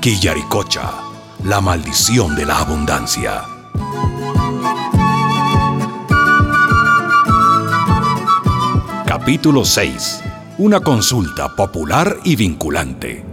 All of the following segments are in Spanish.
Quillaricocha, la maldición de la abundancia. Capítulo 6. Una consulta popular y vinculante.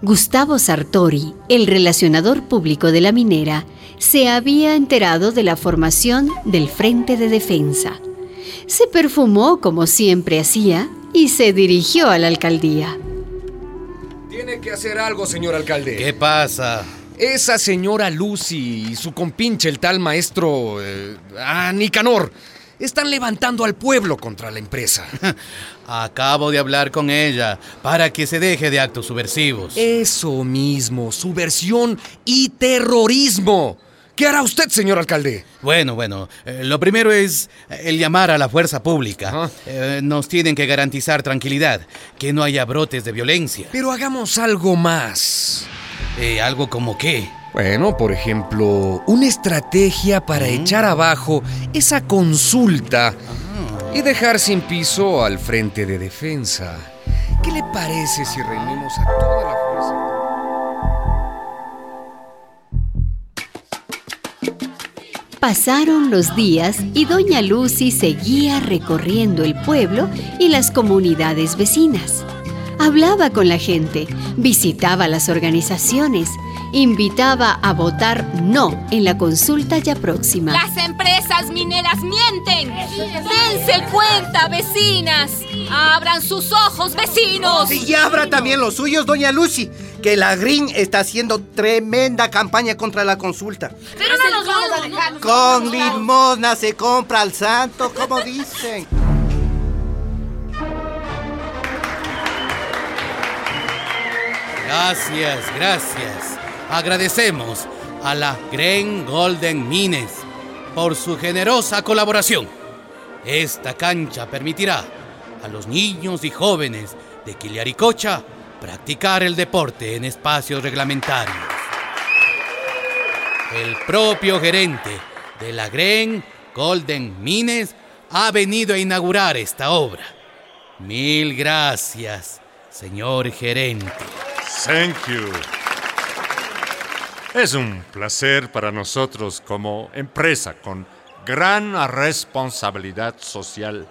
Gustavo Sartori, el relacionador público de la minera, se había enterado de la formación del Frente de Defensa. Se perfumó como siempre hacía y se dirigió a la alcaldía. Tiene que hacer algo, señor alcalde. ¿Qué pasa? Esa señora Lucy y su compinche, el tal maestro eh, ah, Nicanor, están levantando al pueblo contra la empresa. Acabo de hablar con ella para que se deje de actos subversivos. Eso mismo, subversión y terrorismo. ¿Qué hará usted, señor alcalde? Bueno, bueno, eh, lo primero es eh, el llamar a la fuerza pública. Eh, nos tienen que garantizar tranquilidad, que no haya brotes de violencia. Pero hagamos algo más. ¿Algo como qué? Bueno, por ejemplo, una estrategia para echar abajo esa consulta y dejar sin piso al frente de defensa. ¿Qué le parece si reunimos a toda la Pasaron los días y doña Lucy seguía recorriendo el pueblo y las comunidades vecinas. Hablaba con la gente, visitaba las organizaciones, invitaba a votar no en la consulta ya próxima. Las empresas mineras mienten. Dense cuenta, vecinas. Abran sus ojos, vecinos. y abra también los suyos, doña Lucy, que la Green está haciendo tremenda campaña contra la consulta. Pero no vamos a dejar. Con limosna se compra al santo, como dicen. Gracias, gracias. Agradecemos a la Green Golden Mines por su generosa colaboración. Esta cancha permitirá a los niños y jóvenes de Quiliaricocha practicar el deporte en espacios reglamentarios. El propio gerente de la Green Golden Mines ha venido a inaugurar esta obra. Mil gracias, señor gerente. Thank you. Es un placer para nosotros como empresa con gran responsabilidad social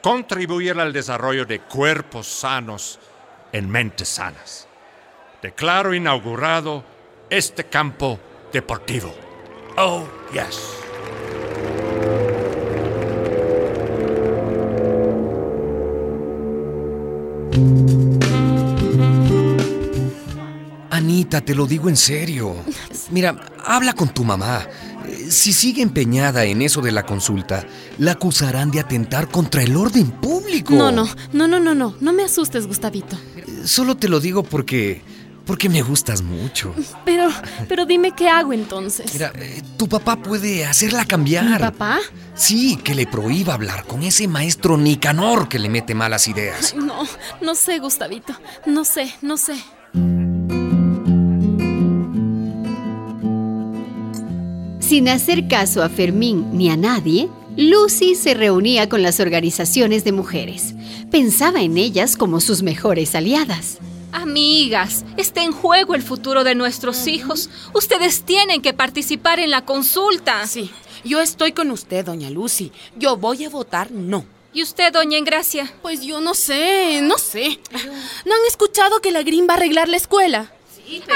contribuir al desarrollo de cuerpos sanos en mentes sanas. Declaro inaugurado este campo deportivo. Oh, yes. Anita, te lo digo en serio. Mira, habla con tu mamá. Si sigue empeñada en eso de la consulta, la acusarán de atentar contra el orden público. No, no, no, no, no, no, no me asustes, Gustavito. Solo te lo digo porque. porque me gustas mucho. Pero, pero dime qué hago entonces. Mira, eh, tu papá puede hacerla cambiar. ¿Mi papá? Sí, que le prohíba hablar con ese maestro Nicanor que le mete malas ideas. Ay, no, no sé, Gustavito. No sé, no sé. Sin hacer caso a Fermín ni a nadie, Lucy se reunía con las organizaciones de mujeres. Pensaba en ellas como sus mejores aliadas. Amigas, está en juego el futuro de nuestros hijos. Ustedes tienen que participar en la consulta. Sí, yo estoy con usted, doña Lucy. Yo voy a votar no. ¿Y usted, doña Engracia? Pues yo no sé, no sé. ¿No han escuchado que la Green va a arreglar la escuela?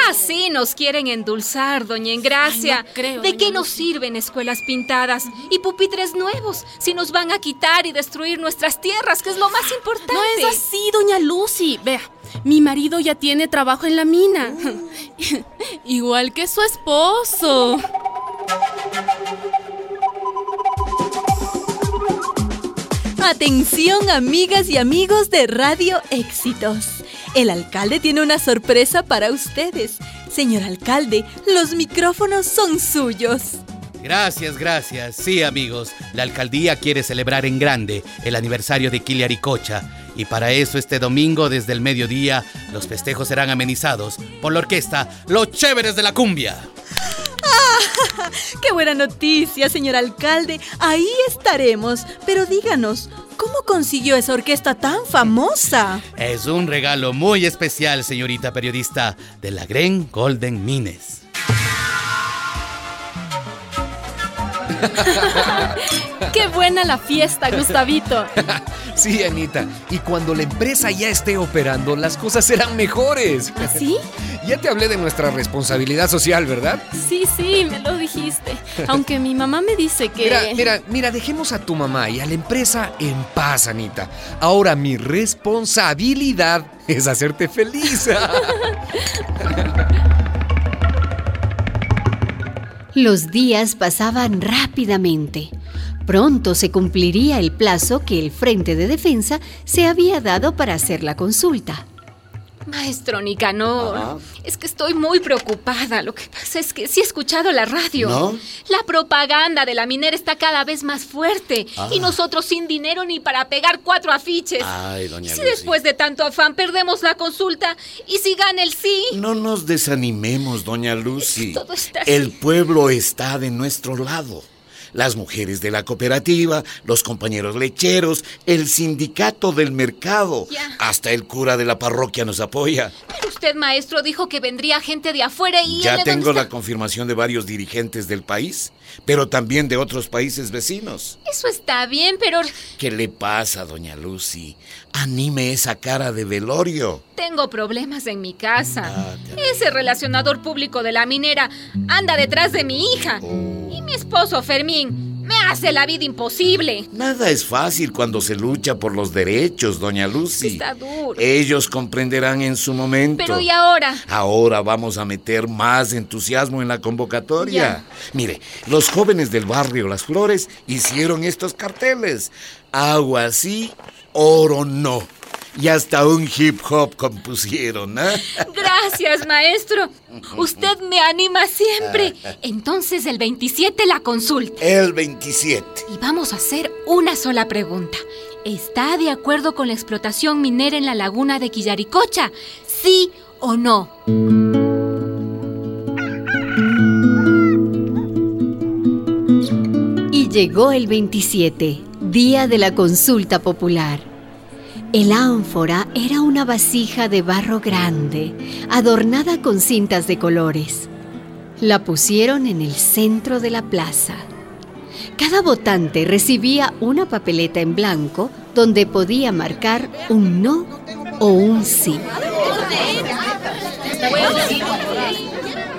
Así nos quieren endulzar, doña Engracia. Ay, no creo, ¿De qué nos sirven escuelas pintadas y pupitres nuevos si nos van a quitar y destruir nuestras tierras, que es lo más importante? No es así, doña Lucy. Vea, mi marido ya tiene trabajo en la mina. Igual que su esposo. Atención amigas y amigos de Radio Éxitos. El alcalde tiene una sorpresa para ustedes. Señor alcalde, los micrófonos son suyos. Gracias, gracias. Sí, amigos, la alcaldía quiere celebrar en grande el aniversario de Quiliaricocha y para eso este domingo desde el mediodía los festejos serán amenizados por la orquesta Los Chéveres de la Cumbia. ¡Qué buena noticia, señor alcalde! Ahí estaremos. Pero díganos, ¿Cómo consiguió esa orquesta tan famosa? Es un regalo muy especial, señorita periodista, de la Gren Golden Mines. ¡Qué buena la fiesta, Gustavito! sí, Anita. Y cuando la empresa ya esté operando, las cosas serán mejores. ¿Sí? Ya te hablé de nuestra responsabilidad social, ¿verdad? Sí, sí, me lo dijiste. Aunque mi mamá me dice que... Mira, mira, mira, dejemos a tu mamá y a la empresa en paz, Anita. Ahora mi responsabilidad es hacerte feliz. Los días pasaban rápidamente. Pronto se cumpliría el plazo que el Frente de Defensa se había dado para hacer la consulta. Maestro Nicanor, es que estoy muy preocupada. Lo que pasa es que sí he escuchado la radio. ¿No? La propaganda de la minera está cada vez más fuerte. Ah. Y nosotros sin dinero ni para pegar cuatro afiches. Ay, doña si Lucy. después de tanto afán perdemos la consulta y si gana el sí. No nos desanimemos, doña Lucy. Todo está así. El pueblo está de nuestro lado. Las mujeres de la cooperativa, los compañeros lecheros, el sindicato del mercado, Ya. hasta el cura de la parroquia nos apoya. Pero usted, maestro, dijo que vendría gente de afuera y... Ya él, ¿de tengo la confirmación de varios dirigentes del país, pero también de otros países vecinos. Eso está bien, pero ¿Qué le pasa, doña Lucy? Anime esa cara de velorio. tengo problemas en mi casa. Ah, Ese relacionador público de la minera anda detrás de mi hija. Y mi esposo Fermín me hace la vida imposible. Nada es fácil cuando se lucha por los derechos, doña Lucy. Está duro. Ellos comprenderán en su momento. Pero ¿y ahora? Ahora vamos a meter más entusiasmo en la convocatoria. Mire, los jóvenes del barrio Las Flores hicieron estos carteles. Agua sí, oro no. Y hasta un hip hop compusieron, ¿ah? Gracias, maestro. Usted me anima siempre. Entonces el 27 la consulta. El 27. Y vamos a hacer una sola pregunta. ¿Está de acuerdo con la explotación minera en la laguna de Quillaricocha? ¿Sí o no? Y llegó el 27, día de la consulta popular. El ánfora era una vasija de barro grande, adornada con cintas de colores. La pusieron en el centro de la plaza. Cada votante recibía una papeleta en blanco donde podía marcar un no o un sí.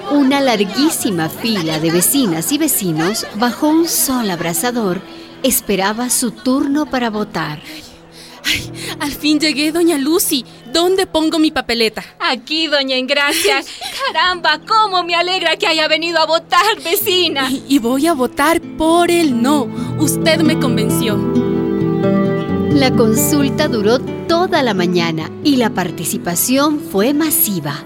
Una larguísima fila de vecinas y vecinos bajo un sol abrasador esperaba su turno para votar. Al fin llegué, doña Lucy. ¿Dónde pongo mi papeleta? Aquí, doña Ingracia. Caramba, cómo me alegra que haya venido a votar, vecina. Y, y voy a votar por el no. Usted me convenció. La consulta duró toda la mañana y la participación fue masiva.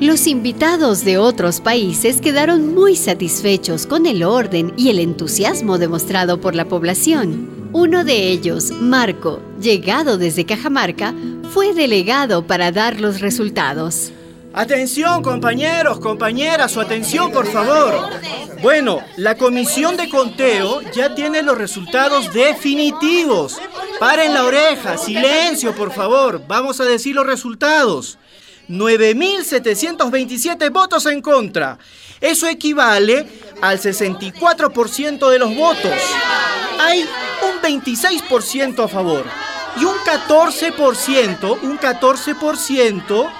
Los invitados de otros países quedaron muy satisfechos con el orden y el entusiasmo demostrado por la población. Uno de ellos, Marco, llegado desde Cajamarca, fue delegado para dar los resultados. Atención, compañeros, compañeras, su atención, por favor. Bueno, la comisión de conteo ya tiene los resultados definitivos. Paren la oreja, silencio, por favor. Vamos a decir los resultados. 9.727 votos en contra. Eso equivale al 64% de los votos. Hay un 26% a favor y un 14%, un 14%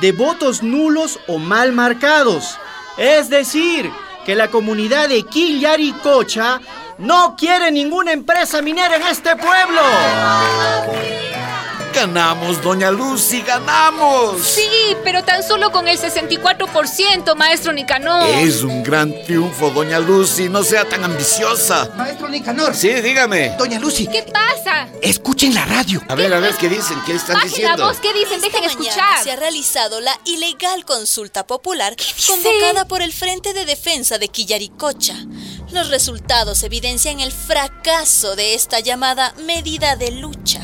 de votos nulos o mal marcados. Es decir, que la comunidad de Quillaricocha no quiere ninguna empresa minera en este pueblo. Ganamos, doña Lucy, ganamos. Sí, pero tan solo con el 64%, maestro Nicanor. Es un gran triunfo, doña Lucy. No sea tan ambiciosa. Maestro Nicanor. Sí, dígame. Doña Lucy. ¿Qué pasa? Escuchen la radio. A ver, a ver, ¿qué dicen? ¿Qué están Bajen la diciendo? voz, ¿qué dicen? Esta Dejen escuchar. se ha realizado la ilegal consulta popular convocada por el Frente de Defensa de Quillaricocha. Los resultados evidencian el fracaso de esta llamada medida de lucha.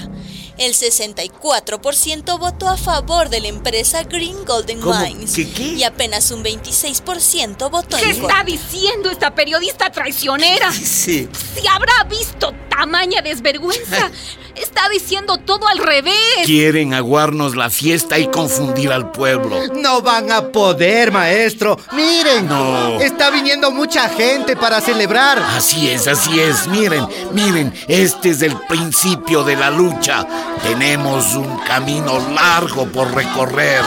El 64% votó a favor de la empresa Green Golden ¿Cómo? Mines ¿Qué, qué? y apenas un 26% votó ¿Qué en contra. está diciendo esta periodista traicionera? Sí. Si habrá visto tamaña desvergüenza? Está diciendo todo al revés. Quieren aguarnos la fiesta y confundir al pueblo. No van a poder, maestro. Miren, No. está viniendo mucha gente para celebrar. Así es, así es. Miren, miren, este es el principio de la lucha. Tenemos un camino largo por recorrer.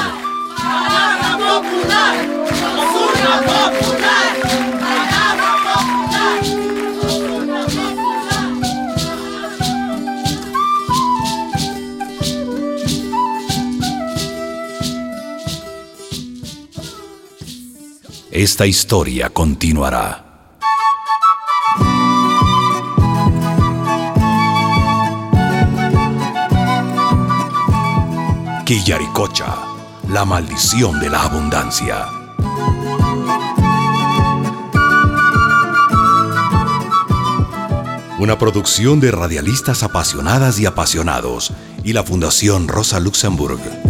Esta historia continuará. Quillaricocha, la maldición de la abundancia. Una producción de radialistas apasionadas y apasionados y la Fundación Rosa Luxemburg.